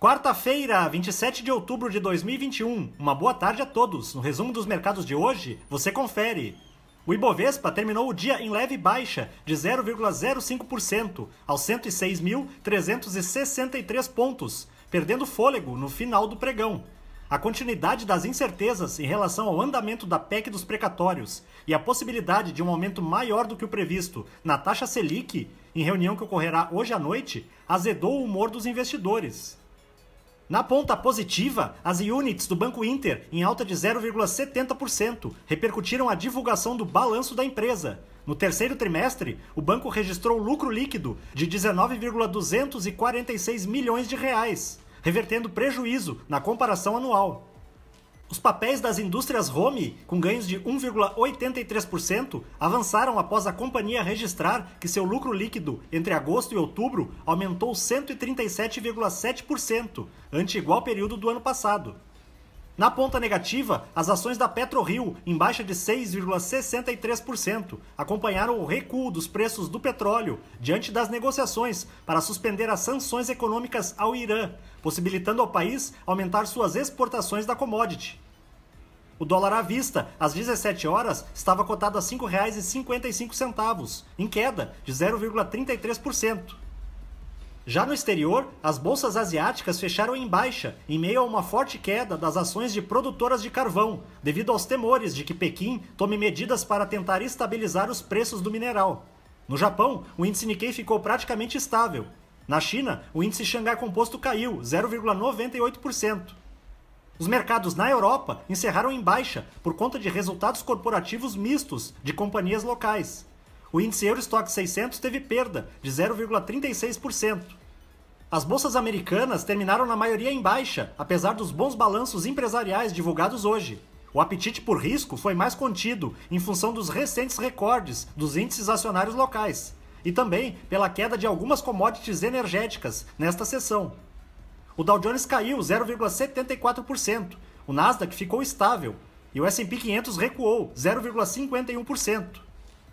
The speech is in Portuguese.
Quarta-feira, 27 de outubro de 2021. Uma boa tarde a todos. No resumo dos mercados de hoje, você confere. O Ibovespa terminou o dia em leve baixa de 0,05% aos 106.363 pontos, perdendo fôlego no final do pregão. A continuidade das incertezas em relação ao andamento da PEC dos precatórios e a possibilidade de um aumento maior do que o previsto na taxa Selic, em reunião que ocorrerá hoje à noite, azedou o humor dos investidores. Na ponta positiva, as units do Banco Inter, em alta de 0,70%, repercutiram a divulgação do balanço da empresa. No terceiro trimestre, o banco registrou lucro líquido de 19,246 milhões de reais, revertendo prejuízo na comparação anual. Os papéis das indústrias home, com ganhos de 1,83%, avançaram após a companhia registrar que seu lucro líquido entre agosto e outubro aumentou 137,7%, ante igual período do ano passado. Na ponta negativa, as ações da PetroRio, em baixa de 6,63%, acompanharam o recuo dos preços do petróleo diante das negociações para suspender as sanções econômicas ao Irã, possibilitando ao país aumentar suas exportações da commodity. O dólar à vista, às 17 horas, estava cotado a R$ 5,55, em queda de 0,33%. Já no exterior, as bolsas asiáticas fecharam em baixa, em meio a uma forte queda das ações de produtoras de carvão, devido aos temores de que Pequim tome medidas para tentar estabilizar os preços do mineral. No Japão, o índice Nikkei ficou praticamente estável. Na China, o índice Xangai Composto caiu 0,98%. Os mercados na Europa encerraram em baixa por conta de resultados corporativos mistos de companhias locais. O índice Eurostock 600 teve perda de 0,36%. As bolsas americanas terminaram na maioria em baixa, apesar dos bons balanços empresariais divulgados hoje. O apetite por risco foi mais contido em função dos recentes recordes dos índices acionários locais e também pela queda de algumas commodities energéticas nesta sessão. O Dow Jones caiu 0,74%, o Nasdaq ficou estável e o S&P 500 recuou 0,51%.